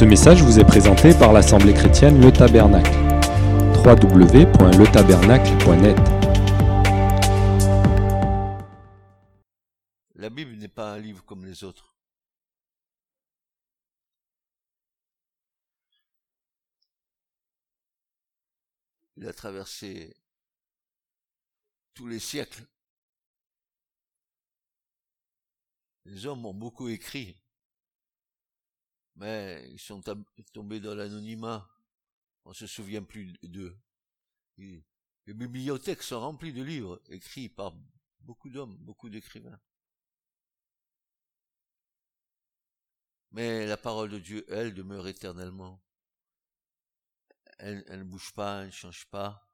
Ce message vous est présenté par l'Assemblée chrétienne Le Tabernacle. www.letabernacle.net La Bible n'est pas un livre comme les autres. Il a traversé tous les siècles. Les hommes ont beaucoup écrit, mais ils sont tombés dans l'anonymat. On se souvient plus d'eux. Les bibliothèques sont remplies de livres écrits par beaucoup d'hommes, beaucoup d'écrivains. Mais la parole de Dieu, elle, demeure éternellement. Elle, ne bouge pas, elle ne change pas.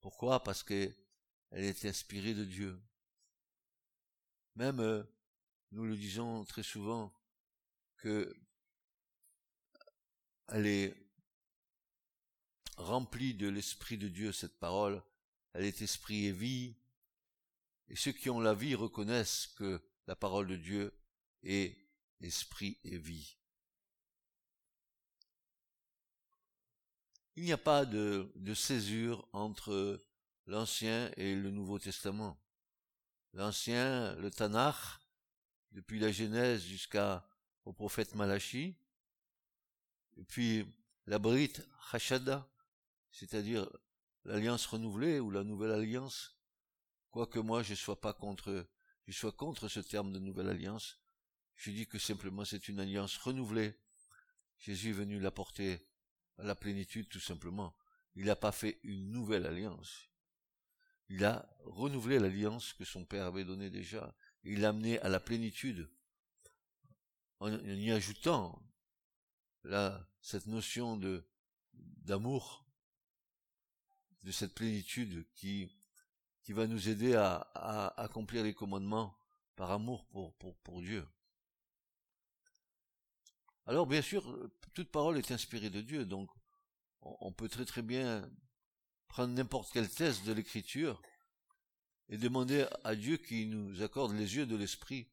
Pourquoi? Parce que elle est inspirée de Dieu. Même, euh, nous le disons très souvent, que elle est remplie de l'Esprit de Dieu, cette parole. Elle est esprit et vie. Et ceux qui ont la vie reconnaissent que la parole de Dieu est esprit et vie. Il n'y a pas de, césure entre l'Ancien et le Nouveau Testament. L'Ancien, le Tanakh, depuis la Genèse jusqu'au prophète Malachi, et puis la Brite Hashada, c'est-à-dire l'alliance renouvelée ou la nouvelle alliance, quoique moi je sois pas contre, je sois contre ce terme de nouvelle alliance, je dis que simplement c'est une alliance renouvelée. Jésus est venu l'apporter à la plénitude tout simplement. Il n'a pas fait une nouvelle alliance. Il a renouvelé l'alliance que son Père avait donnée déjà. Il l'a amené à la plénitude en y ajoutant cette notion de d'amour, de cette plénitude qui, qui va nous aider à, accomplir les commandements par amour pour, Dieu. Alors bien sûr, toute parole est inspirée de Dieu, donc on peut très très bien prendre n'importe quel test de l'écriture et demander à Dieu qu'il nous accorde les yeux de l'esprit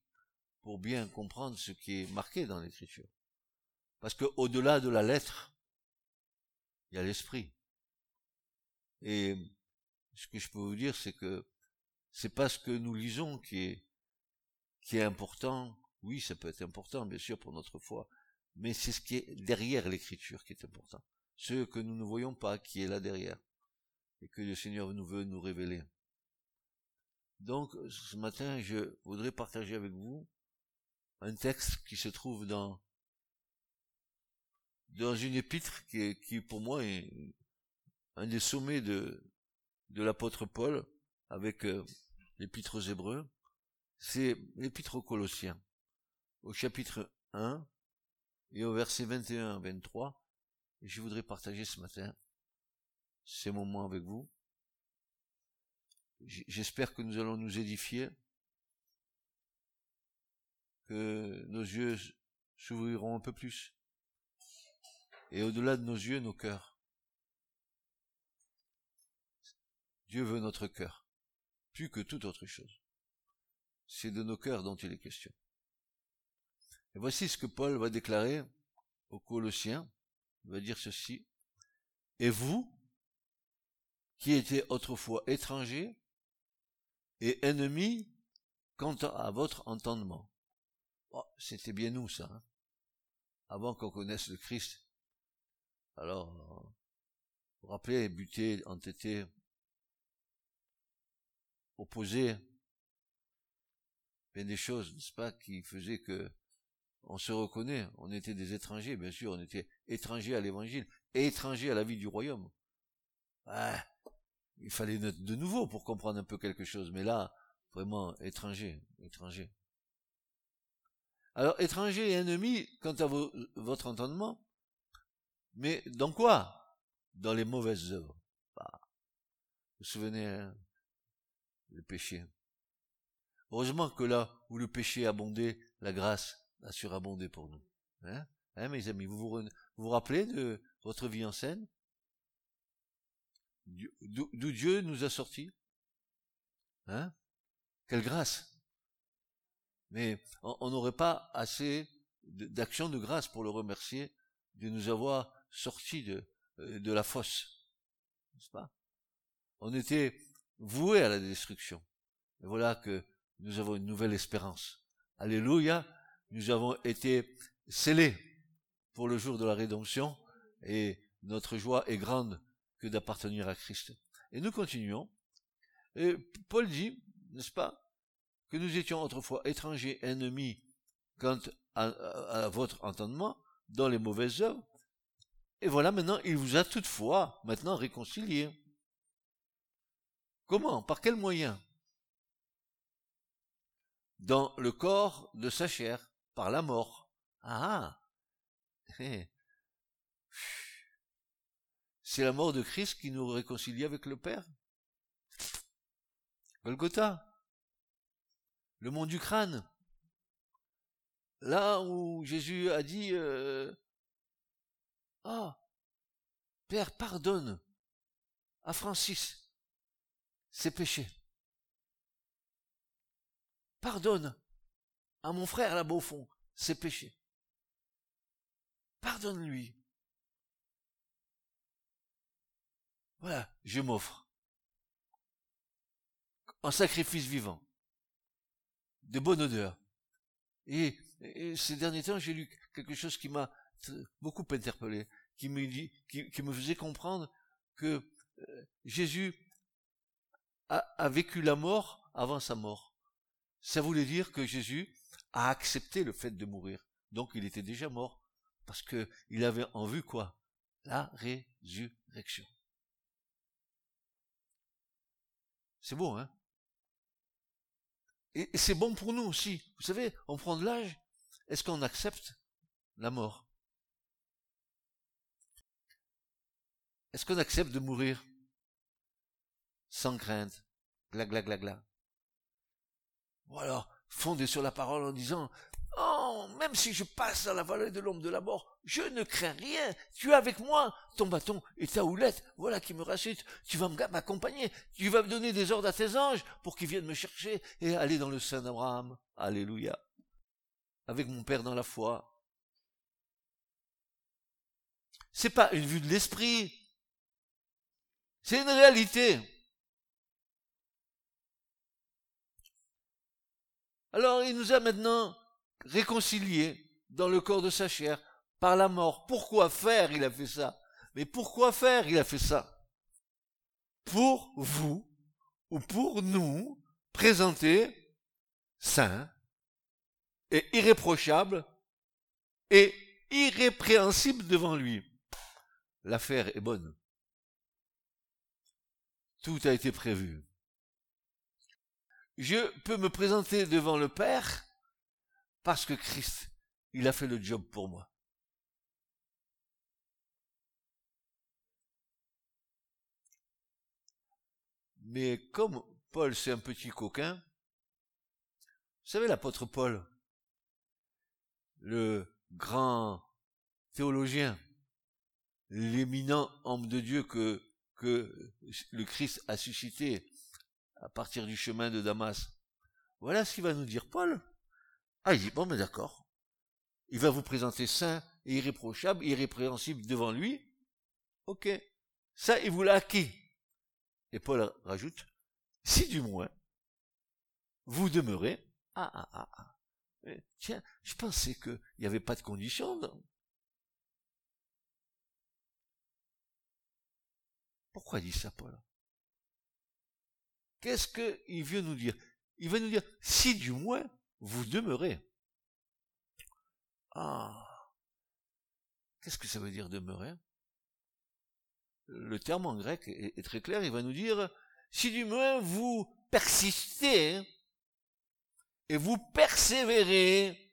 pour bien comprendre ce qui est marqué dans l'écriture. Parce que au-delà de la lettre, il y a l'esprit. Et ce que je peux vous dire, c'est que c'est pas ce que nous lisons qui est, qui est important. Oui, ça peut être important, bien sûr, pour notre foi, mais c'est ce qui est derrière l'écriture qui est important. Ce que nous ne voyons pas, qui est là derrière, et que le Seigneur nous veut nous révéler. Donc, ce matin, je voudrais partager avec vous un texte qui se trouve dans dans une épître qui, qui pour moi est un des sommets de de l'apôtre Paul avec euh, l'épître aux Hébreux, c'est l'épître aux Colossiens, au chapitre 1, et au verset 21 à 23, je voudrais partager ce matin ces moments avec vous. J'espère que nous allons nous édifier, que nos yeux s'ouvriront un peu plus, et au-delà de nos yeux, nos cœurs. Dieu veut notre cœur, plus que toute autre chose. C'est de nos cœurs dont il est question. Et voici ce que Paul va déclarer aux Colossiens. Il va dire ceci. Et vous, qui étiez autrefois étrangers et ennemis quant à votre entendement. Oh, C'était bien nous, ça. Hein Avant qu'on connaisse le Christ. Alors, vous rappelez, buté, entêté, opposé, bien des choses, n'est-ce pas, qui faisaient que on se reconnaît, on était des étrangers, bien sûr, on était étrangers à l'évangile, et étrangers à la vie du royaume. Ah, il fallait de nouveau pour comprendre un peu quelque chose, mais là, vraiment, étranger, étranger. Alors, étranger et ennemi, quant à votre entendement, mais dans quoi? Dans les mauvaises œuvres. Bah, vous vous souvenez, hein, le péché. Heureusement que là où le péché abondait, la grâce a surabondé pour nous. Hein, hein mes amis, vous vous, rappelez de votre vie en scène? D'où Dieu nous a sortis? Hein? Quelle grâce Mais on n'aurait pas assez d'actions de grâce pour le remercier de nous avoir sortis de, euh, de la fosse. N'est-ce pas? On était voués à la destruction. Et voilà que nous avons une nouvelle espérance. Alléluia, nous avons été scellés pour le jour de la rédemption et notre joie est grande que d'appartenir à Christ. Et nous continuons. Et Paul dit, n'est-ce pas, que nous étions autrefois étrangers, ennemis quant à, votre entendement dans les mauvaises œuvres. Et voilà, maintenant, il vous a toutefois maintenant réconcilié. Comment? Par quel moyen? Dans le corps de sa chair, par la mort. Ah eh. C'est la mort de Christ qui nous réconcilie avec le Père? Golgotha. Le mont du crâne. Là où Jésus a dit euh, Ah, Père, pardonne à Francis ses péchés. Pardonne à mon frère là-bas au fond ses péchés. Pardonne-lui. Voilà, je m'offre. En sacrifice vivant. De bonne odeur. Et, ces derniers temps, j'ai lu quelque chose qui m'a beaucoup interpellé, qui me dit, qui, me faisait comprendre que euh, Jésus a, vécu la mort avant sa mort. Ça voulait dire que Jésus a accepté le fait de mourir. Donc il était déjà mort. Parce que il avait en vue quoi? La résurrection. C'est beau, hein? Et c'est bon pour nous aussi. Vous savez, on prend de l'âge. Est-ce qu'on accepte la mort? Est-ce qu'on accepte de mourir sans crainte? Gla gla gla gla. Ou alors, fondé sur la parole en disant, Oh, même si je passe dans la vallée de l'ombre de la mort, je ne crains rien. Tu es avec moi. Ton bâton et ta houlette, voilà qui me rassure. Tu vas m'accompagner. Tu vas me donner des ordres à tes anges pour qu'ils viennent me chercher et aller dans le sein d'Abraham. Alléluia. Avec mon Père dans la foi. C'est pas une vue de l'esprit. C'est une réalité. Alors il nous a maintenant réconciliés dans le corps de sa chair par la mort. Pourquoi faire il a fait ça? Mais pourquoi faire il a fait ça? Pour vous ou pour nous présenter saint et irréprochable et irrépréhensible devant lui. L'affaire est bonne. Tout a été prévu je peux me présenter devant le Père parce que Christ, il a fait le job pour moi. Mais comme Paul, c'est un petit coquin, vous savez, l'apôtre Paul, le grand théologien, l'éminent homme de Dieu que, que le Christ a suscité à partir du chemin de Damas. Voilà ce qu'il va nous dire Paul. Ah, il dit, bon, mais d'accord. Il va vous présenter saint et irréprochable, irrépréhensible devant lui. Ok. Ça, il vous l'a acquis. Et Paul rajoute, si du moins, vous demeurez, ah, ah, ah, ah. Eh, tiens, je pensais qu'il n'y avait pas de condition. Pourquoi dit ça, Paul? Qu'est-ce qu'il veut nous dire? Il veut nous dire, si du moins vous demeurez. Ah, qu'est-ce que ça veut dire demeurer Le terme en grec est, très clair, il va nous dire, si du moins vous persistez et vous persévérez,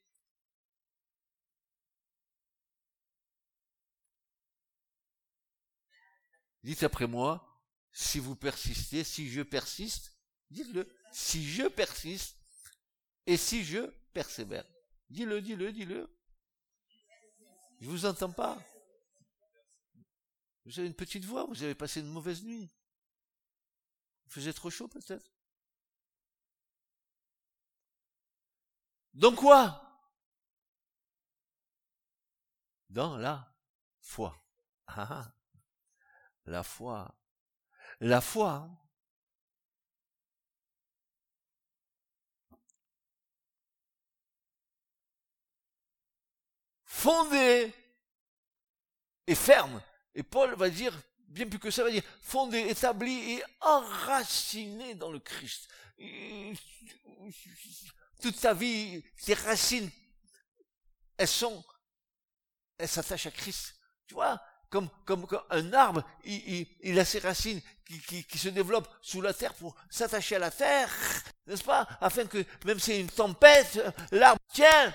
dites après moi, si vous persistez, si je persiste, dites-le, si je persiste et si je persévère. Dis-le, dis-le, dis-le. Je vous entends pas. Vous avez une petite voix, vous avez passé une mauvaise nuit. Vous faisait trop chaud peut-être. Donc quoi? Dans la foi. Ah, ah. La foi. La foi. Fondée et ferme. Et Paul va dire, bien plus que ça, va dire fondé, établi et enraciné dans le Christ. Toute ta vie, tes racines, elles sont, elles s'attachent à Christ. Tu vois, comme, comme, un arbre, il, il, a ses racines qui, qui, se développent sous la terre pour s'attacher à la terre, n'est-ce pas? Afin que même si une tempête, l'arbre tient.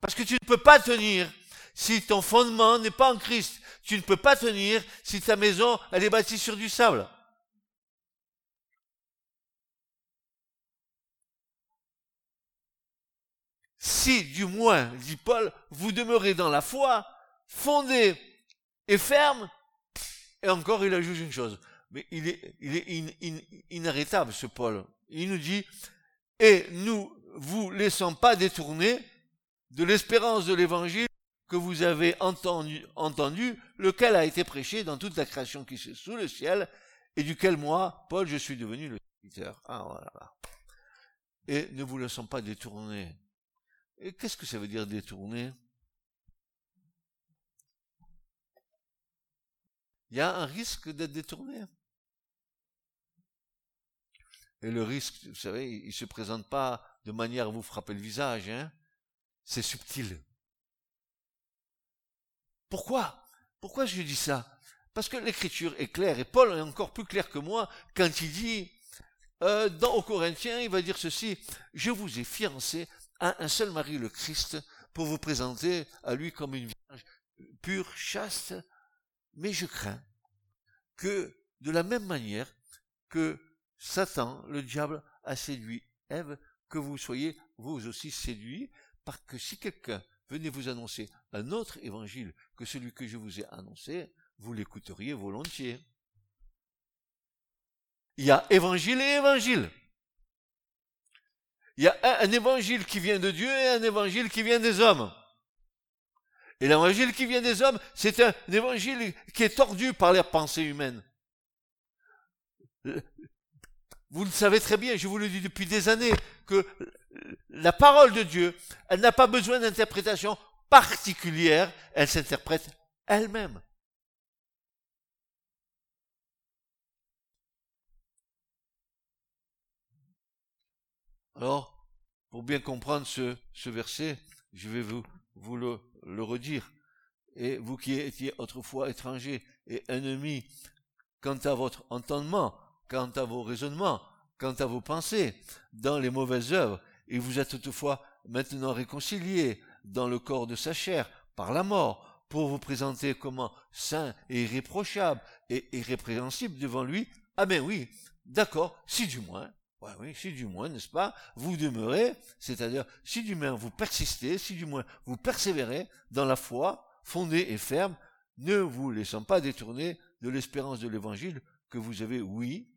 Parce que tu ne peux pas tenir si ton fondement n'est pas en Christ. Tu ne peux pas tenir si ta maison, elle est bâtie sur du sable. Si, du moins, dit Paul, vous demeurez dans la foi, fondé et ferme, et encore il ajoute une chose, mais il est, il inarrêtable ce Paul. Il nous dit, et nous vous laissons pas détourner de l'espérance de l'évangile que vous avez entendu, entendu, lequel a été prêché dans toute la création qui est sous le ciel, et duquel moi, Paul, je suis devenu le serviteur. Ah, voilà. Et ne vous laissons pas détourner. Et qu'est-ce que ça veut dire détourner? Il y a un risque d'être détourné. Et le risque, vous savez, il se présente pas de manière à vous frapper le visage, hein. C'est subtil. Pourquoi? Pourquoi je dis ça? Parce que l'écriture est claire, et Paul est encore plus clair que moi quand il dit, euh, dans aux Corinthiens, il va dire ceci, je vous ai fiancé à un seul mari, le Christ, pour vous présenter à lui comme une vierge pure, chaste, mais je crains que de la même manière que Satan, le diable, a séduit Ève, que vous soyez vous aussi séduits, parce que si quelqu'un venait vous annoncer un autre évangile que celui que je vous ai annoncé, vous l'écouteriez volontiers. Il y a évangile et évangile. Il y a un, évangile qui vient de Dieu et un évangile qui vient des hommes. Et l'évangile qui vient des hommes, c'est un évangile qui est tordu par les pensées humaines. Vous le savez très bien, je vous le dis depuis des années, que la parole de Dieu, elle n'a pas besoin d'interprétation particulière, elle s'interprète elle-même. Alors, pour bien comprendre ce, ce verset, je vais vous, vous le, le redire. Et vous qui étiez autrefois étrangers et ennemis, quant à votre entendement, quant à vos raisonnements, quant à vos pensées, dans les mauvaises œuvres, et vous êtes toutefois maintenant réconciliés dans le corps de sa chair par la mort, pour vous présenter comme saint et irréprochable et irrépréhensible devant lui. Ah ben oui, d'accord, si du moins, Oui, si du moins, n'est-ce pas, vous demeurez, c'est-à-dire si du moins vous persistez, si du moins vous persévérez dans la foi, fondée et ferme, ne vous laissant pas détourner de l'espérance de l'évangile que vous avez, oui,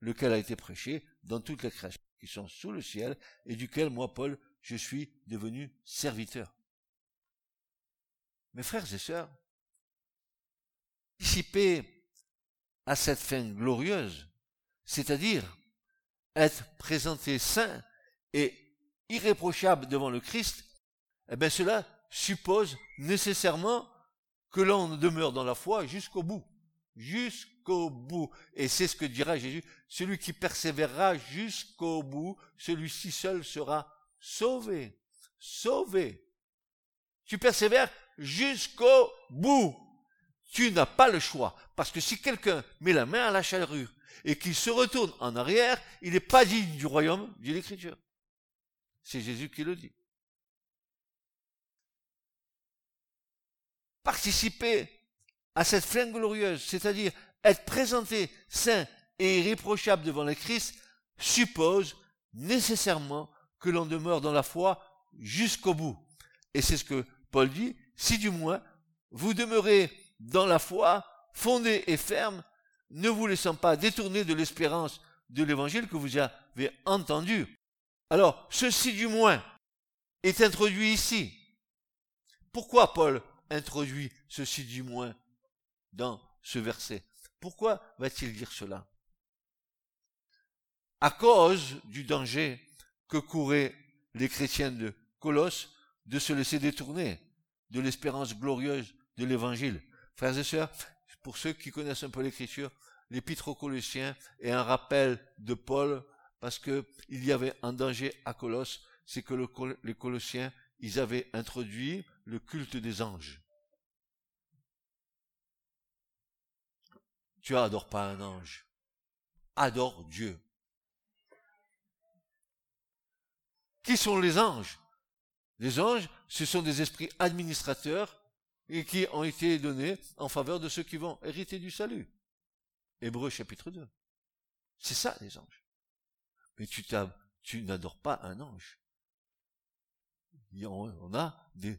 lequel a été prêché dans toutes les créations qui sont sous le ciel, et duquel moi, Paul, je suis devenu serviteur. Mes frères et sœurs, participer à cette fin glorieuse, c'est-à-dire être présenté saint et irréprochable devant le Christ, eh bien cela suppose nécessairement que l'on demeure dans la foi jusqu'au bout. Jusqu'au bout. Et c'est ce que dira Jésus. Celui qui persévérera jusqu'au bout, celui-ci seul sera sauvé. Sauvé. Tu persévères jusqu'au bout. Tu n'as pas le choix. Parce que si quelqu'un met la main à la charrue et qu'il se retourne en arrière, il n'est pas digne du royaume, dit l'Écriture. C'est Jésus qui le dit. Participer à cette flamme glorieuse, c'est-à-dire être présenté saint et irréprochable devant le Christ, suppose nécessairement que l'on demeure dans la foi jusqu'au bout. Et c'est ce que Paul dit, si du moins vous demeurez dans la foi, fondée et ferme, ne vous laissant pas détourner de l'espérance de l'évangile que vous avez entendu. Alors, ceci du moins est introduit ici. Pourquoi Paul introduit ceci du moins dans ce verset? Pourquoi va-t-il dire cela? À cause du danger que couraient les chrétiens de Colosse de se laisser détourner de l'espérance glorieuse de l'évangile. Frères et sœurs, pour ceux qui connaissent un peu l'écriture, l'épître aux Colossiens est un rappel de Paul parce que il y avait un danger à Colosse, c'est que les Colossiens, ils avaient introduit le culte des anges. Tu adores pas un ange. Adore Dieu. Qui sont les anges? Les anges, ce sont des esprits administrateurs et qui ont été donnés en faveur de ceux qui vont hériter du salut. Hébreu chapitre 2. C'est ça les anges. Mais tu, n'adores pas un ange. On a des,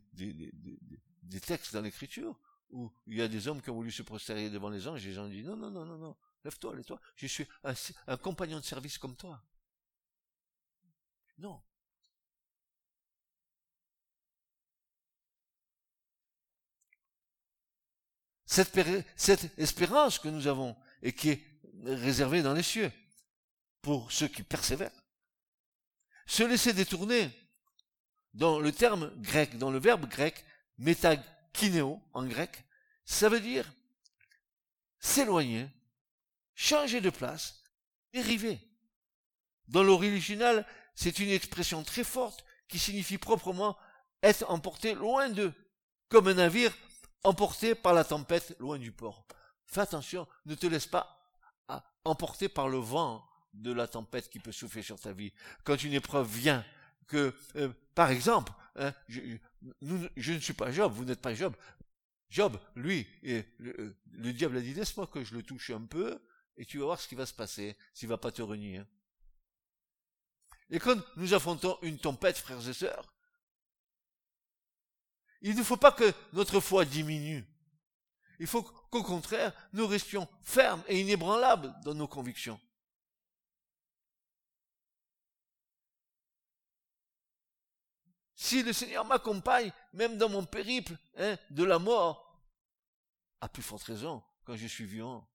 textes dans l'écriture où il y a des hommes qui ont voulu se prosterner devant les anges et les gens disent non, non, non, non, non, lève-toi, lève-toi, je suis un compagnon de service comme toi. Non. Cette, espérance que nous avons et qui est réservée dans les cieux pour ceux qui persévèrent. Se laisser détourner dans le terme grec, dans le verbe grec, métakinéo en grec, ça veut dire s'éloigner, changer de place, dériver. Dans l'original, c'est une expression très forte qui signifie proprement être emporté loin d'eux, comme un navire emporté par la tempête loin du port. Fais attention, ne te laisse pas emporter par le vent de la tempête qui peut souffler sur ta vie. Quand une épreuve vient, que, euh, par exemple, hein, je, ne suis pas Job, vous n'êtes pas Job. Job, lui, et le, diable a dit, laisse-moi que je le touche un peu, et tu vas voir ce qui va se passer, s'il va pas te renier. Et quand nous affrontons une tempête, frères et sœurs, il ne faut pas que notre foi diminue. Il faut qu'au contraire, nous restions fermes et inébranlables dans nos convictions. Si le Seigneur m'accompagne, même dans mon périple hein, de la mort, à plus forte raison quand je suis vivant.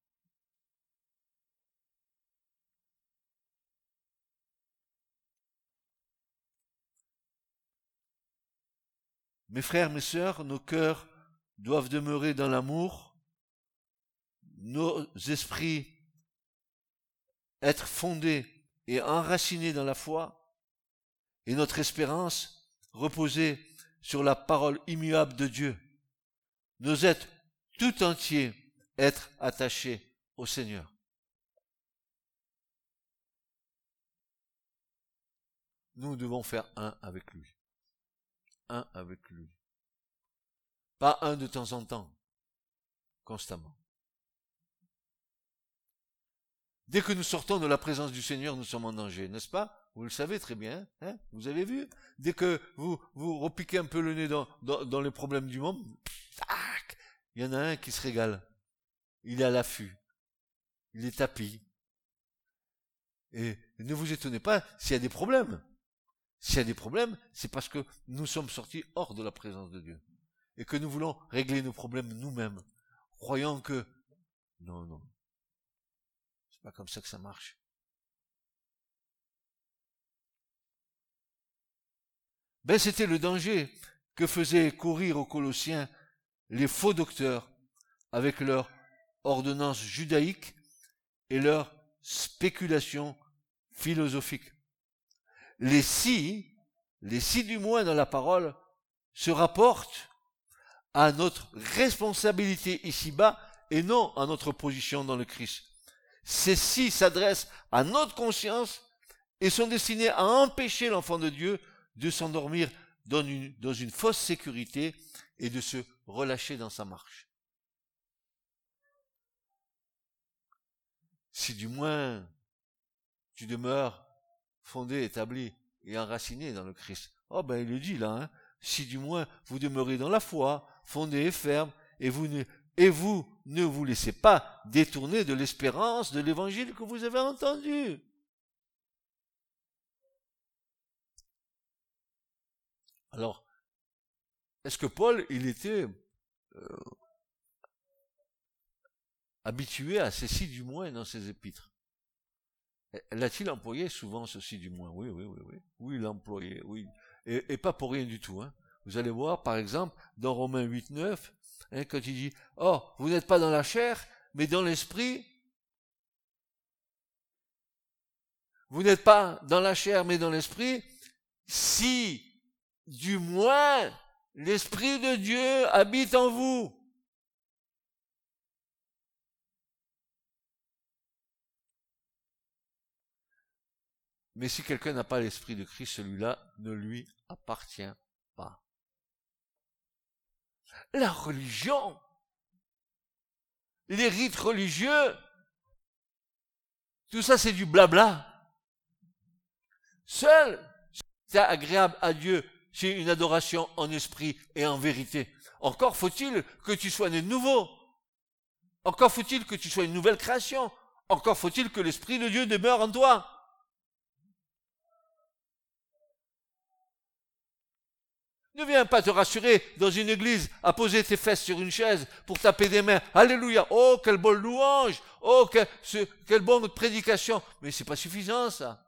Mes frères, mes sœurs, nos cœurs doivent demeurer dans l'amour, nos esprits être fondés et enracinés dans la foi, et notre espérance reposer sur la parole immuable de Dieu. Nos êtres tout entiers être attachés au Seigneur. Nous devons faire un avec lui avec lui. Pas un de temps en temps, constamment. Dès que nous sortons de la présence du Seigneur, nous sommes en danger, n'est-ce pas? Vous le savez très bien, hein? Vous avez vu? Dès que vous vous repiquez un peu le nez dans, dans, les problèmes du monde, il y en a un qui se régale. Il est à l'affût. Il est tapis. Et ne vous étonnez pas s'il y a des problèmes. S'il y a des problèmes, c'est parce que nous sommes sortis hors de la présence de Dieu. Et que nous voulons régler nos problèmes nous-mêmes, croyant que non, non. C'est pas comme ça que ça marche. Ben, c'était le danger que faisaient courir aux Colossiens les faux docteurs avec leurs ordonnances judaïques et leurs spéculations philosophiques les si, les si du moins dans la parole, se rapportent à notre responsabilité ici-bas et non à notre position dans le Christ. Ces si s'adressent à notre conscience et sont destinés à empêcher l'enfant de Dieu de s'endormir dans une, fausse sécurité et de se relâcher dans sa marche. Si du moins tu demeures fondé, établi et enraciné dans le Christ. Oh ben il le dit là, hein. si du moins vous demeurez dans la foi, fondé et ferme, et vous ne, et vous ne vous laissez pas détourner de l'espérance de l'évangile que vous avez entendu. Alors, est-ce que Paul, il était euh, habitué à ceci du moins dans ses épîtres? L'a-t-il employé souvent ceci du moins? Oui, oui, oui, oui. Oui, il l'a employé, oui. Et, et, pas pour rien du tout. Hein. Vous allez voir, par exemple, dans Romains 8, 9, hein, quand il dit, oh, vous n'êtes pas dans la chair, mais dans l'esprit. Vous n'êtes pas dans la chair, mais dans l'esprit. Si, du moins, l'esprit de Dieu habite en vous. Mais si quelqu'un n'a pas l'esprit de Christ, celui-là ne lui appartient pas. La religion, les rites religieux, tout ça c'est du blabla. Seul, c'est agréable à Dieu, c'est une adoration en esprit et en vérité. Encore faut-il que tu sois né nouveau. Encore faut-il que tu sois une nouvelle création. Encore faut-il que l'Esprit de Dieu demeure en toi. Ne viens pas te rassurer dans une église à poser tes fesses sur une chaise pour taper des mains. Alléluia. Oh, quelle bonne louange. Oh, quelle bonne prédication. Mais c'est pas suffisant, ça.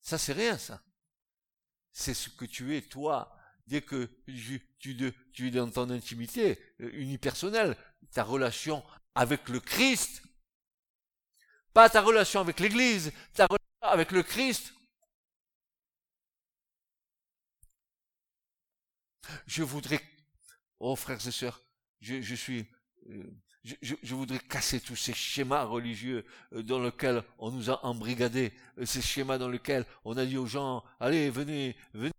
Ça, c'est rien, ça. C'est ce que tu es, toi. Dès que tu, tu es dans ton intimité euh, unipersonnelle, ta relation avec le Christ, pas ta relation avec l'église, ta relation avec le Christ, Je voudrais, oh frères et sœurs, je, je suis, euh, je, je, voudrais casser tous ces schémas religieux euh, dans lesquels on nous a embrigadés, euh, ces schémas dans lesquels on a dit aux gens, allez, venez, venez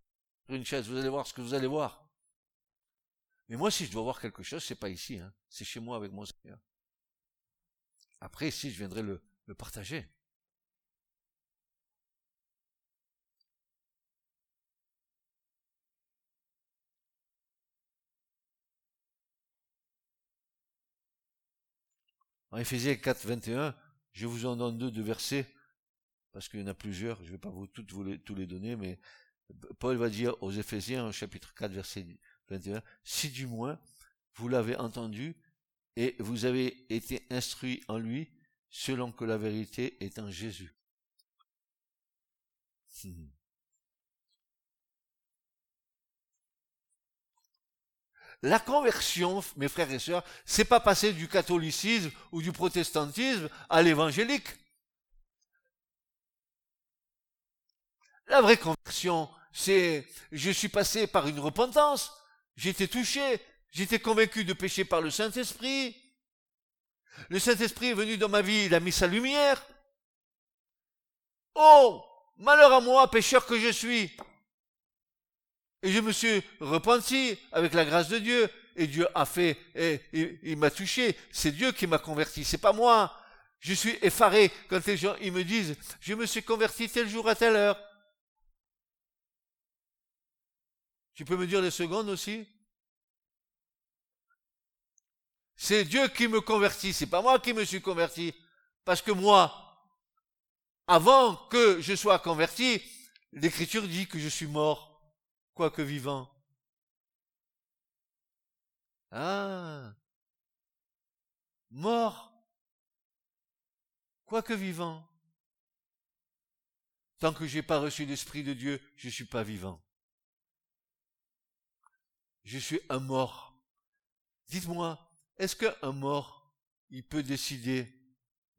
une chaise, vous allez voir ce que vous allez voir. Mais moi, si je dois voir quelque chose, c'est pas ici, hein. c'est chez moi avec mon Seigneur. Après, ici, je viendrai le, le partager. En Éphésiens 4, 21, je vous en donne deux, de versets, parce qu'il y en a plusieurs, je ne vais pas vous toutes vous les, tous les donner, mais Paul va dire aux Éphésiens, au chapitre 4, verset 21, si du moins vous l'avez entendu et vous avez été instruit en lui, selon que la vérité est en Jésus. Hmm. La conversion, mes frères et sœurs, c'est pas passer du catholicisme ou du protestantisme à l'évangélique. La vraie conversion, c'est je suis passé par une repentance, j'étais touché, j'étais convaincu de pécher par le Saint-Esprit. Le Saint-Esprit est venu dans ma vie, il a mis sa lumière. Oh, malheur à moi, pécheur que je suis. Et je me suis repenti avec la grâce de Dieu. Et Dieu a fait, et, il m'a touché. C'est Dieu qui m'a converti, c'est pas moi. Je suis effaré quand les gens ils me disent, je me suis converti tel jour à telle heure. Tu peux me dire les secondes aussi? C'est Dieu qui me convertit, c'est pas moi qui me suis converti. Parce que moi, avant que je sois converti, l'Écriture dit que je suis mort quoique vivant. Ah Mort Quoique vivant. Tant que j'ai pas reçu l'Esprit de Dieu, je suis pas vivant. Je suis un mort. Dites-moi, est-ce qu'un mort, il peut décider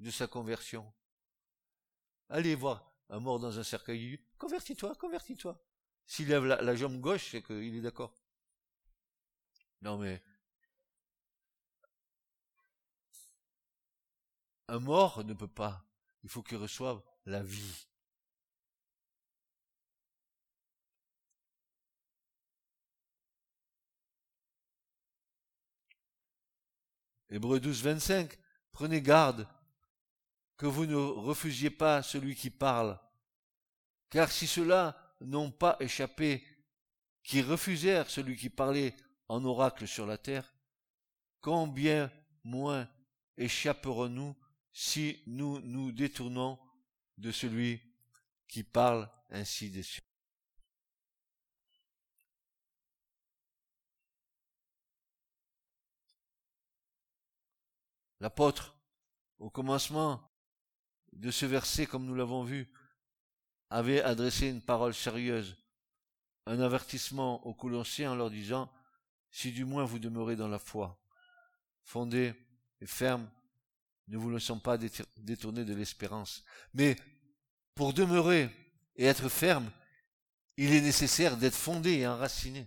de sa conversion? Allez voir un mort dans un cercueil, convertis-toi, convertis-toi. S'il lève la, jambe gauche, c'est qu'il est d'accord. Non mais un mort ne peut pas. Il faut qu'il reçoive la vie. Hébreu 12, 25. Prenez garde que vous ne refusiez pas celui qui parle. Car si cela n'ont pas échappé, qui refusèrent celui qui parlait en oracle sur la terre, combien moins échapperons-nous si nous nous détournons de celui qui parle ainsi des cieux? L'apôtre, au commencement de ce verset, comme nous l'avons vu, avait adressé une parole sérieuse, un avertissement aux Colossiens en leur disant, si du moins vous demeurez dans la foi, fondés et fermes, ne vous laissons pas détourner de l'espérance. Mais pour demeurer et être ferme, il est nécessaire d'être fondé et enraciné.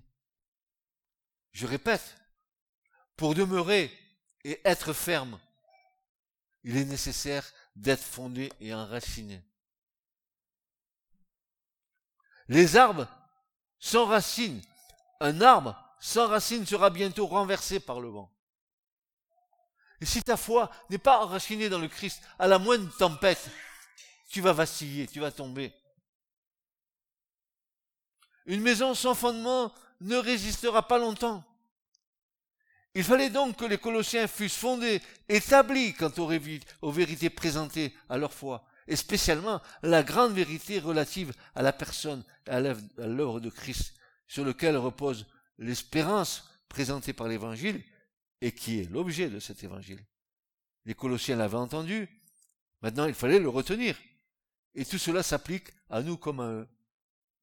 Je répète, pour demeurer et être ferme, il est nécessaire d'être fondé et enraciné. Les arbres sans racines. Un arbre sans racines sera bientôt renversé par le vent. Et si ta foi n'est pas enracinée dans le Christ, à la moindre tempête, tu vas vaciller, tu vas tomber. Une maison sans fondement ne résistera pas longtemps. Il fallait donc que les Colossiens fussent fondés, établis quant aux, aux vérités présentées à leur foi, et spécialement la grande vérité relative à la personne et à l'œuvre de Christ, sur lequel repose l'espérance présentée par l'Évangile et qui est l'objet de cet Évangile. Les Colossiens l'avaient entendu, maintenant il fallait le retenir. Et tout cela s'applique à nous comme à eux,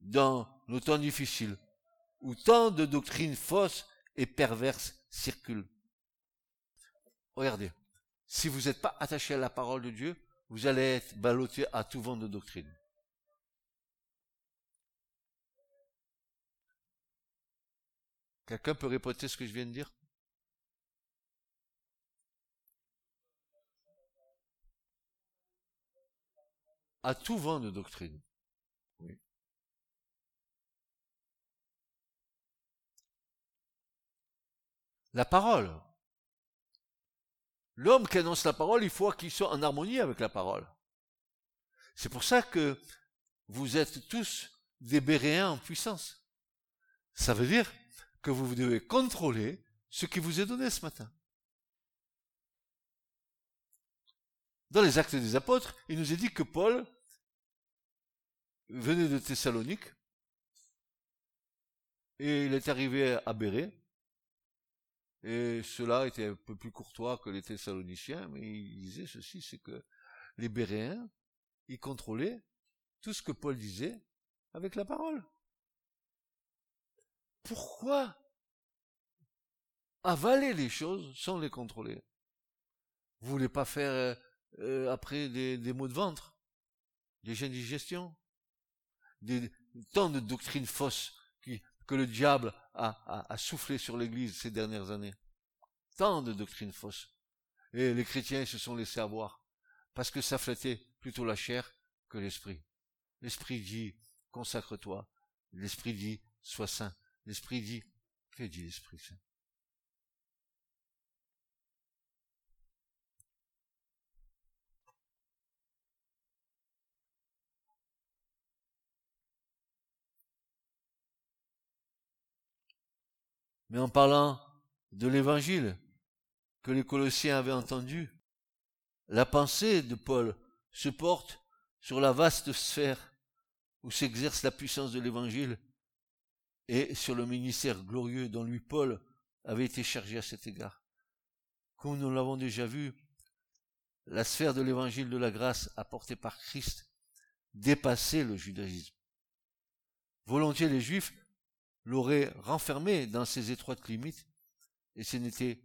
dans nos temps difficiles, où tant de doctrines fausses et perverses circulent. Regardez, si vous n'êtes pas attaché à la parole de Dieu, vous allez être ballotté à tout vent de doctrine. Quelqu'un peut répéter ce que je viens de dire? À tout vent de doctrine. Oui. La parole, L'homme qui annonce la parole, il faut qu'il soit en harmonie avec la parole. C'est pour ça que vous êtes tous des béréens en puissance. Ça veut dire que vous devez contrôler ce qui vous est donné ce matin. Dans les actes des apôtres, il nous est dit que Paul venait de Thessalonique et il est arrivé à Bérée et cela était un peu plus courtois que les Thessaloniciens, mais il disait ceci, c'est que les Béréens, ils contrôlaient tout ce que Paul disait avec la parole. Pourquoi avaler les choses sans les contrôler? Vous voulez pas faire euh, après des, des maux de ventre, des indigestions, des tant de doctrines fausses que le diable a, soufflé sur l'Église ces dernières années. Tant de doctrines fausses. Et les chrétiens se sont laissés avoir, parce que ça flattait plutôt la chair que l'esprit. L'esprit dit, consacre-toi. L'esprit dit, sois saint. L'esprit dit, que dit l'esprit saint? Mais en parlant de l'évangile que les Colossiens avaient entendu, la pensée de Paul se porte sur la vaste sphère où s'exerce la puissance de l'évangile et sur le ministère glorieux dont lui Paul avait été chargé à cet égard. Comme nous l'avons déjà vu, la sphère de l'évangile de la grâce apportée par Christ dépassait le judaïsme. Volontiers les Juifs l'aurait renfermé dans ses étroites limites, et c'était,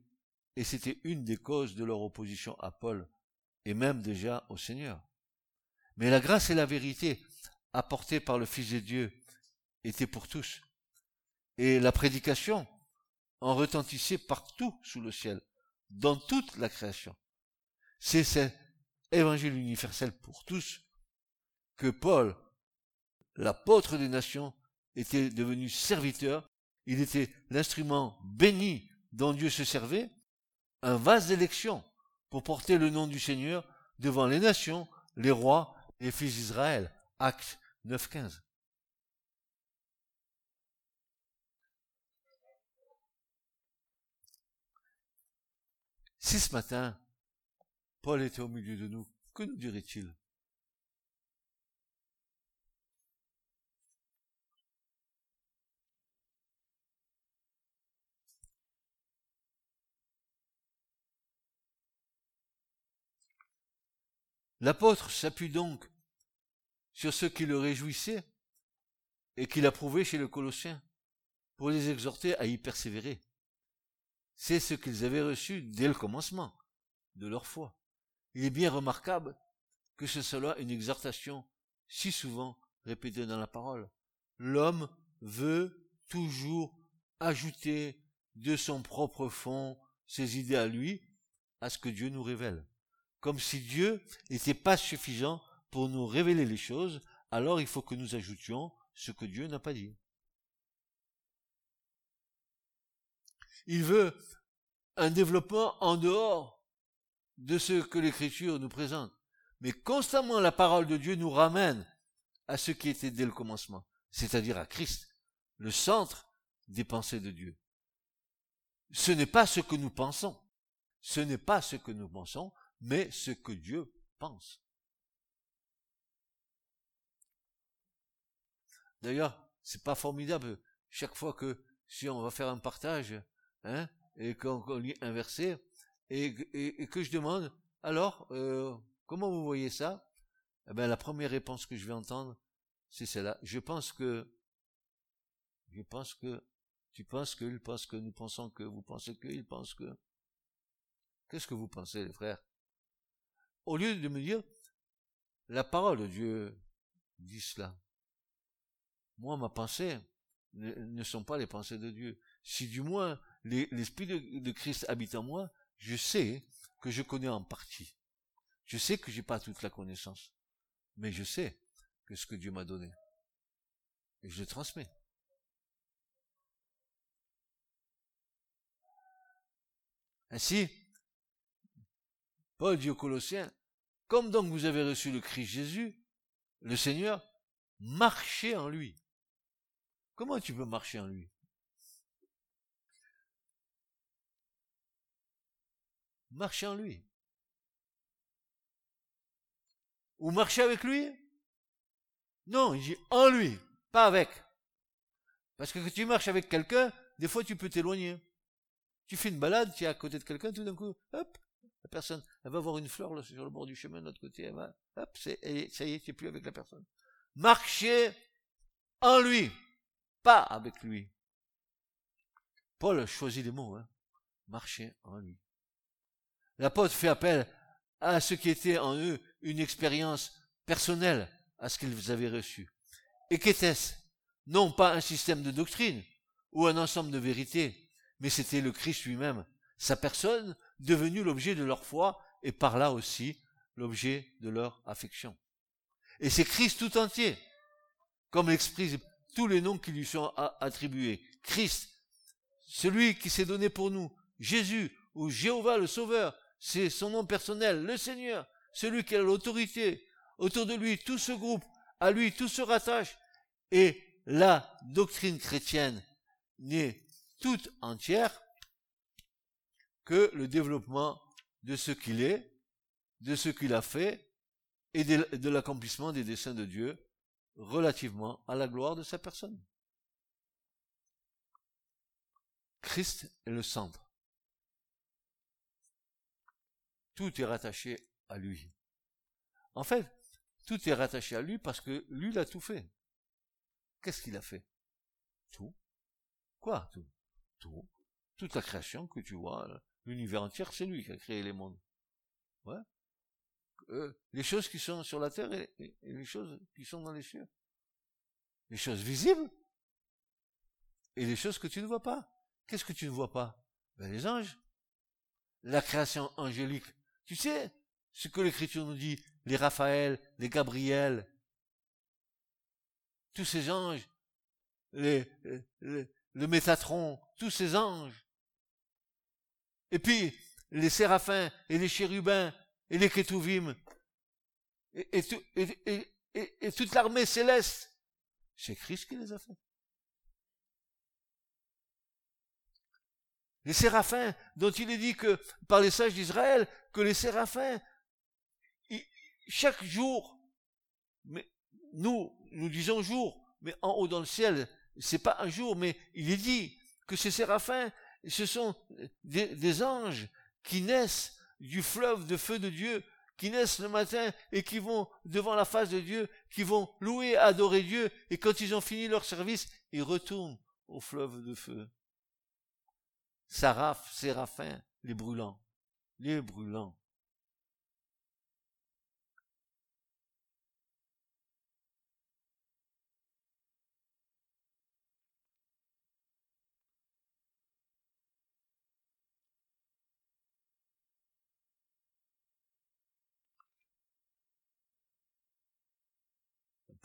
et c'était une des causes de leur opposition à Paul, et même déjà au Seigneur. Mais la grâce et la vérité apportées par le Fils de Dieu étaient pour tous. Et la prédication en retentissait partout sous le ciel, dans toute la création. C'est cet évangile universel pour tous que Paul, l'apôtre des nations, était devenu serviteur, il était l'instrument béni dont Dieu se servait, un vase d'élection pour porter le nom du Seigneur devant les nations, les rois et les fils d'Israël. Acte 9.15. Si ce matin, Paul était au milieu de nous, que nous dirait-il? L'apôtre s'appuie donc sur ce qui le réjouissait et qu'il a prouvé chez le Colossiens pour les exhorter à y persévérer. C'est ce qu'ils avaient reçu dès le commencement de leur foi. Il est bien remarquable que ce soit une exhortation si souvent répétée dans la parole. L'homme veut toujours ajouter de son propre fond ses idées à lui, à ce que Dieu nous révèle. Comme si Dieu n'était pas suffisant pour nous révéler les choses, alors il faut que nous ajoutions ce que Dieu n'a pas dit. Il veut un développement en dehors de ce que l'Écriture nous présente. Mais constamment la parole de Dieu nous ramène à ce qui était dès le commencement, c'est-à-dire à Christ, le centre des pensées de Dieu. Ce n'est pas ce que nous pensons, ce n'est pas ce que nous pensons, mais ce que Dieu pense. D'ailleurs, c'est pas formidable chaque fois que si on va faire un partage, hein, et qu'on lit un verset, et, que je demande, alors, euh, comment vous voyez ça? Eh ben, la première réponse que je vais entendre, c'est celle-là. Je pense que, je pense que, tu penses que, il pense que, nous pensons que, vous pensez que, il pense que. Qu'est-ce que vous pensez, les frères? Au lieu de me dire, la parole de Dieu dit cela. Moi, ma pensée ne, sont pas les pensées de Dieu. Si du moins l'Esprit de, Christ habite en moi, je sais que je connais en partie. Je sais que j'ai pas toute la connaissance. Mais je sais que ce que Dieu m'a donné. Et je le transmets. Ainsi, Paul dit aux Colossiens, comme donc vous avez reçu le Christ Jésus, le Seigneur, marchez en lui. Comment tu peux marcher en lui? Marcher en lui. Ou marcher avec lui? Non, il dit en lui, pas avec. Parce que quand tu marches avec quelqu'un, des fois tu peux t'éloigner. Tu fais une balade, tu es à côté de quelqu'un, tout d'un coup, hop, la personne, elle va voir une fleur là, sur le bord du chemin de l'autre côté, elle va, hop, ça y est, n'es plus avec la personne. Marcher en lui pas avec lui. Paul choisit les mots, hein. marcher en lui. L'apôtre fait appel à ce qui était en eux une expérience personnelle à ce qu'ils avaient reçu. Et qu'était-ce Non pas un système de doctrine ou un ensemble de vérités, mais c'était le Christ lui-même, sa personne devenue l'objet de leur foi et par là aussi l'objet de leur affection. Et c'est Christ tout entier, comme l'exprime tous les noms qui lui sont attribués. Christ, celui qui s'est donné pour nous, Jésus ou Jéhovah le Sauveur, c'est son nom personnel, le Seigneur, celui qui a l'autorité. Autour de lui, tout ce groupe, à lui, tout se rattache. Et la doctrine chrétienne n'est toute entière que le développement de ce qu'il est, de ce qu'il a fait et de l'accomplissement des desseins de Dieu relativement à la gloire de sa personne. Christ est le centre. Tout est rattaché à lui. En fait, tout est rattaché à lui parce que lui l'a tout fait. Qu'est-ce qu'il a fait? Tout. Quoi Tout? Tout. Toute la création que tu vois, l'univers entier, c'est lui qui a créé les mondes. Euh, les choses qui sont sur la terre et, les choses qui sont dans les cieux. Les choses visibles et les choses que tu ne vois pas. Qu'est-ce que tu ne vois pas? Ben, Les anges. La création angélique. Tu sais ce que l'Écriture nous dit Les Raphaël, les Gabriel, tous ces anges, les, le Métatron, tous ces anges. Et puis, les séraphins et les chérubins et les Kétouvim, et, toute l'armée céleste, c'est Christ qui les a fait. Les séraphins, dont il est dit que, par les sages d'Israël, que les séraphins, chaque jour, mais nous, nous disons jour, mais en haut dans le ciel, c'est pas un jour, mais il est dit que ces séraphins, ce sont des anges qui naissent du fleuve de feu de Dieu qui naissent le matin et qui vont devant la face de Dieu, qui vont louer, adorer Dieu, et quand ils ont fini leur service, ils retournent au fleuve de feu. Saraph, Séraphin, les brûlants, les brûlants.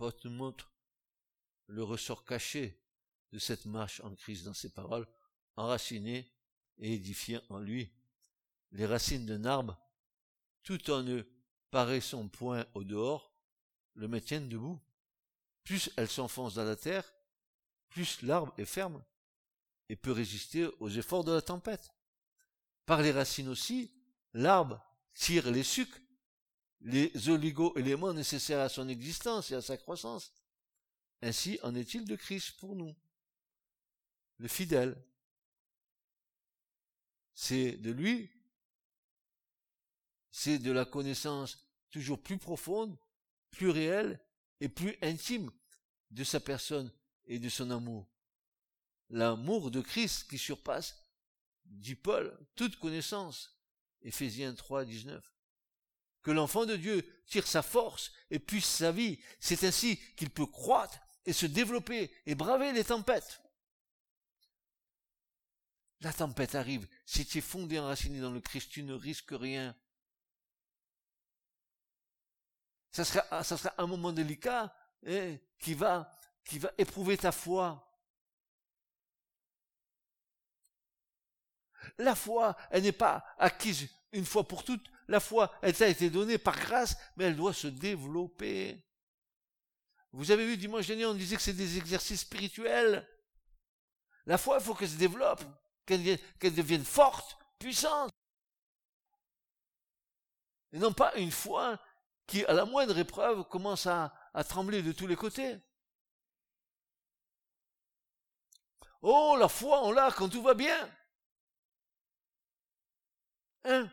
Nous montre le ressort caché de cette marche en crise dans ses paroles, enracinées et édifiées en lui. Les racines d'un arbre, tout en eux, son point au dehors, le maintiennent debout. Plus elles s'enfoncent dans la terre, plus l'arbre est ferme et peut résister aux efforts de la tempête. Par les racines aussi, l'arbre tire les sucs les oligo-éléments nécessaires à son existence et à sa croissance. Ainsi en est-il de Christ pour nous. Le fidèle. C'est de lui, c'est de la connaissance toujours plus profonde, plus réelle et plus intime de sa personne et de son amour. L'amour de Christ qui surpasse, dit Paul, toute connaissance. Éphésiens 3, 19 que l'enfant de Dieu tire sa force et puisse sa vie. C'est ainsi qu'il peut croître et se développer et braver les tempêtes. La tempête arrive. Si tu es fondé, enraciné dans le Christ, tu ne risques rien. Ça sera, un moment délicat hein, qui, va, qui va éprouver ta foi. La foi, elle n'est pas acquise une fois pour toutes la foi, elle t'a été donnée par grâce, mais elle doit se développer. Vous avez vu dimanche dernier, on disait que c'est des exercices spirituels. La foi, il faut qu'elle se développe, qu'elle devienne, forte, puissante. Et non pas une foi qui, à la moindre épreuve, commence à, à trembler de tous les côtés. Oh, la foi, on l'a quand tout va bien. Hein?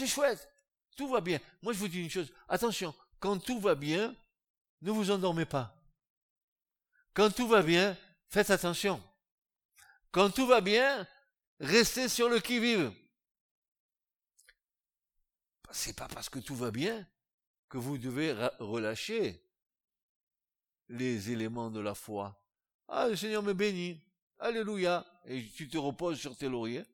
C'est chouette. Tout va bien. Moi, je vous dis une chose. Attention, quand tout va bien, ne vous endormez pas. Quand tout va bien, faites attention. Quand tout va bien, restez sur le qui-vive. C'est pas parce que tout va bien que vous devez relâcher les éléments de la foi. Ah, le Seigneur me bénit. Alléluia. Et tu te reposes sur tes lauriers.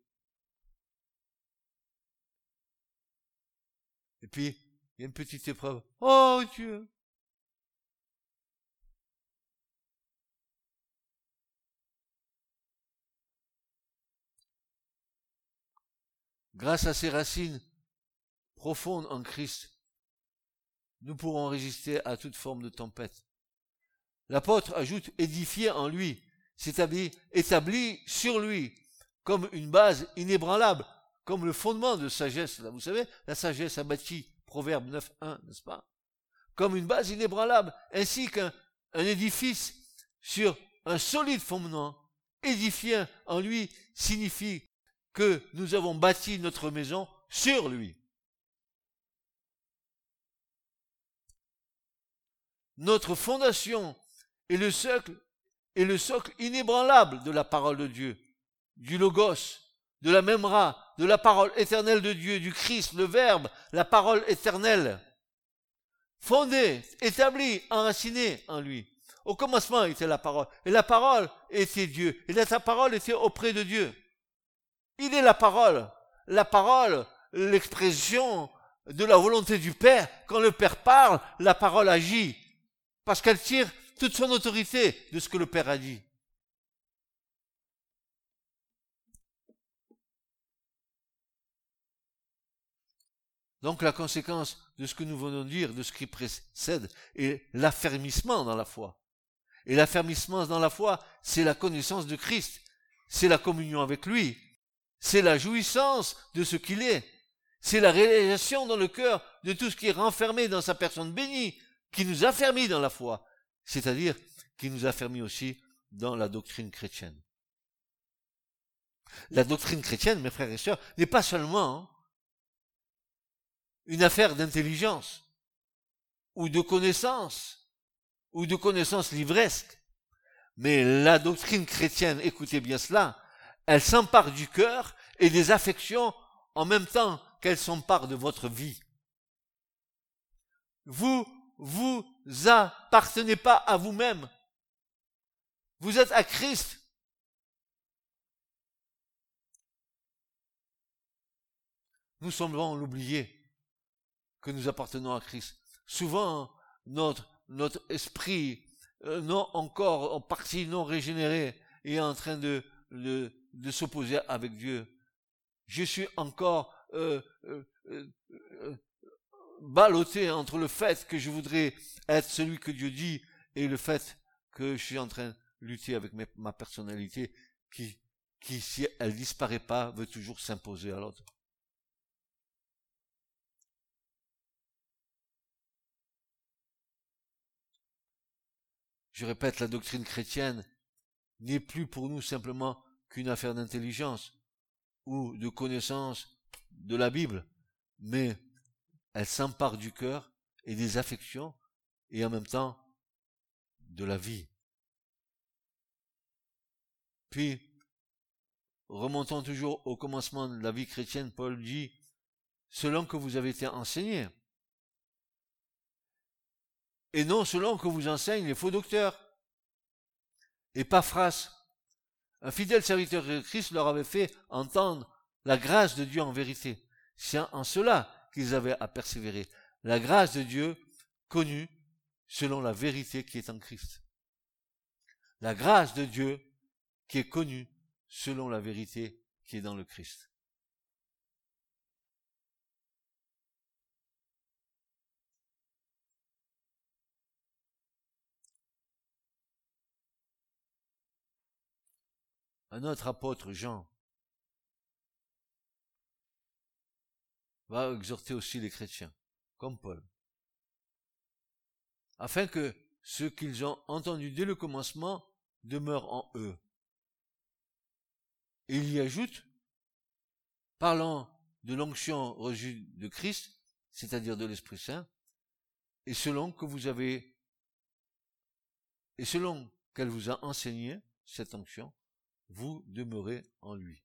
Et puis, il y a une petite épreuve. Oh Dieu Grâce à ces racines profondes en Christ, nous pourrons résister à toute forme de tempête. L'apôtre ajoute édifié en lui, c'est-à-dire établi sur lui, comme une base inébranlable, comme le fondement de sagesse. Là, vous savez, la sagesse a bâti Proverbe 9.1, n'est-ce pas? Comme une base inébranlable, ainsi qu'un édifice sur un solide fondement, édifié en lui, signifie que nous avons bâti notre maison sur lui. Notre fondation est le socle, est le socle inébranlable de la parole de Dieu, du Logos, de la même rat, de la parole éternelle de Dieu, du Christ, le Verbe, la parole éternelle, fondée, établie, enracinée en lui. Au commencement était la parole, et la parole était Dieu, et la parole était auprès de Dieu. Il est la parole, la parole, l'expression de la volonté du Père. Quand le Père parle, la parole agit, parce qu'elle tire toute son autorité de ce que le Père a dit. Donc la conséquence de ce que nous venons de dire, de ce qui précède, est l'affermissement dans la foi. Et l'affermissement dans la foi, c'est la connaissance de Christ, c'est la communion avec lui, c'est la jouissance de ce qu'il est, c'est la réalisation dans le cœur de tout ce qui est renfermé dans sa personne bénie, qui nous affermit dans la foi, c'est-à-dire qui nous affermit aussi dans la doctrine chrétienne. La doctrine chrétienne, mes frères et sœurs, n'est pas seulement une affaire d'intelligence, ou de connaissance, ou de connaissance livresque. Mais la doctrine chrétienne, écoutez bien cela, elle s'empare du cœur et des affections en même temps qu'elle s'empare de votre vie. Vous, vous appartenez pas à vous-même. Vous êtes à Christ. Nous semblons l'oublier que nous appartenons à Christ. Souvent, notre, notre esprit, euh, non encore en partie non régénéré, est en train de, s'opposer avec Dieu. Je suis encore euh, euh, euh, ballotté entre le fait que je voudrais être celui que Dieu dit et le fait que je suis en train de lutter avec ma personnalité qui, qui, si elle disparaît pas, veut toujours s'imposer à l'autre. Je répète, la doctrine chrétienne n'est plus pour nous simplement qu'une affaire d'intelligence ou de connaissance de la Bible, mais elle s'empare du cœur et des affections et en même temps de la vie. Puis, remontons toujours au commencement de la vie chrétienne, Paul dit, selon que vous avez été enseigné, et non selon que vous enseignent les faux docteurs. Et Paphras, un fidèle serviteur de Christ, leur avait fait entendre la grâce de Dieu en vérité. C'est en cela qu'ils avaient à persévérer. La grâce de Dieu connue selon la vérité qui est en Christ. La grâce de Dieu qui est connue selon la vérité qui est dans le Christ. Un autre apôtre, Jean, va exhorter aussi les chrétiens, comme Paul, afin que ce qu'ils ont entendu dès le commencement demeure en eux. Et il y ajoute, parlant de l'onction reçue de Christ, c'est-à-dire de l'Esprit Saint, et selon que vous avez, et selon qu'elle vous a enseigné cette onction, vous demeurez en lui.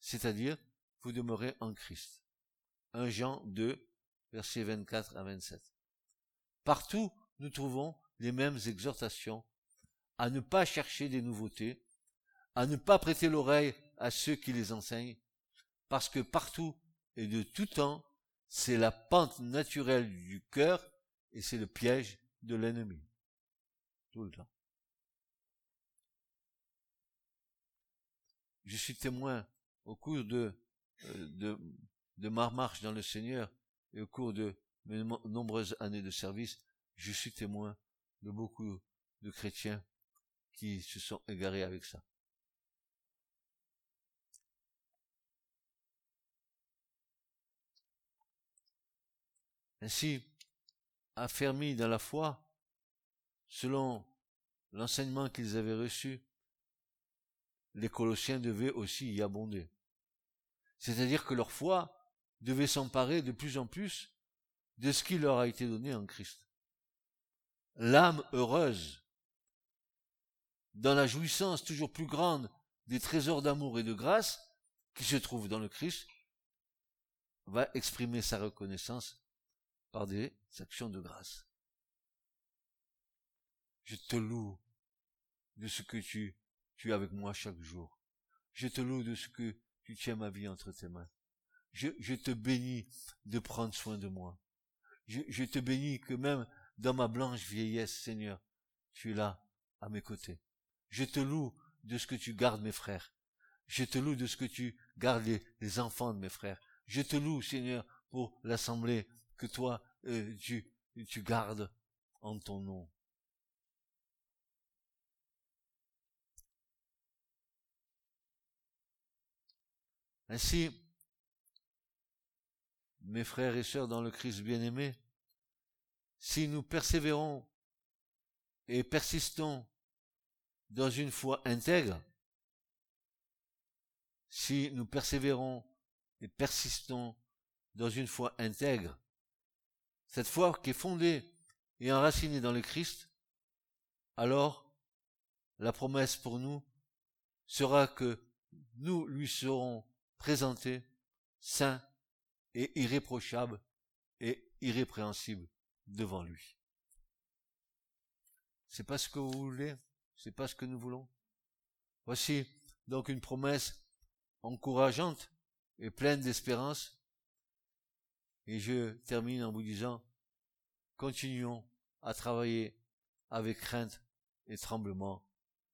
C'est-à-dire, vous demeurez en Christ. 1 Jean 2, versets 24 à 27. Partout, nous trouvons les mêmes exhortations à ne pas chercher des nouveautés, à ne pas prêter l'oreille à ceux qui les enseignent, parce que partout et de tout temps, c'est la pente naturelle du cœur et c'est le piège de l'ennemi. Tout le temps. Je suis témoin au cours de, euh, de de ma marche dans le Seigneur et au cours de mes nombreuses années de service, je suis témoin de beaucoup de chrétiens qui se sont égarés avec ça. Ainsi, affermis dans la foi, selon l'enseignement qu'ils avaient reçu, les Colossiens devaient aussi y abonder. C'est-à-dire que leur foi devaient s'emparer de plus en plus de ce qui leur a été donné en Christ. L'âme heureuse, dans la jouissance toujours plus grande des trésors d'amour et de grâce qui se trouvent dans le Christ, va exprimer sa reconnaissance par des actions de grâce. Je te loue de ce que tu, tu es avec moi chaque jour. Je te loue de ce que tu tiens ma vie entre tes mains je, te bénis de prendre soin de moi. Je, te bénis que même dans ma blanche vieillesse, Seigneur, tu es là, à mes côtés. Je te loue de ce que tu gardes mes frères. Je te loue de ce que tu gardes les, enfants de mes frères. Je te loue, Seigneur, pour l'assemblée que toi, euh, tu gardes en ton nom. Ainsi, mes frères et sœurs dans le Christ bien-aimé, si nous persévérons et persistons dans une foi intègre, si nous persévérons et persistons dans une foi intègre, cette foi qui est fondée et enracinée dans le Christ, alors la promesse pour nous sera que nous lui serons présentés saints et irréprochables et irrépréhensibles devant lui. C'est pas ce que vous voulez, c'est pas ce que nous voulons. Voici donc une promesse encourageante et pleine d'espérance. Et je termine en vous disant, continuons à travailler avec crainte et tremblement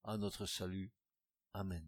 à notre salut. Amen.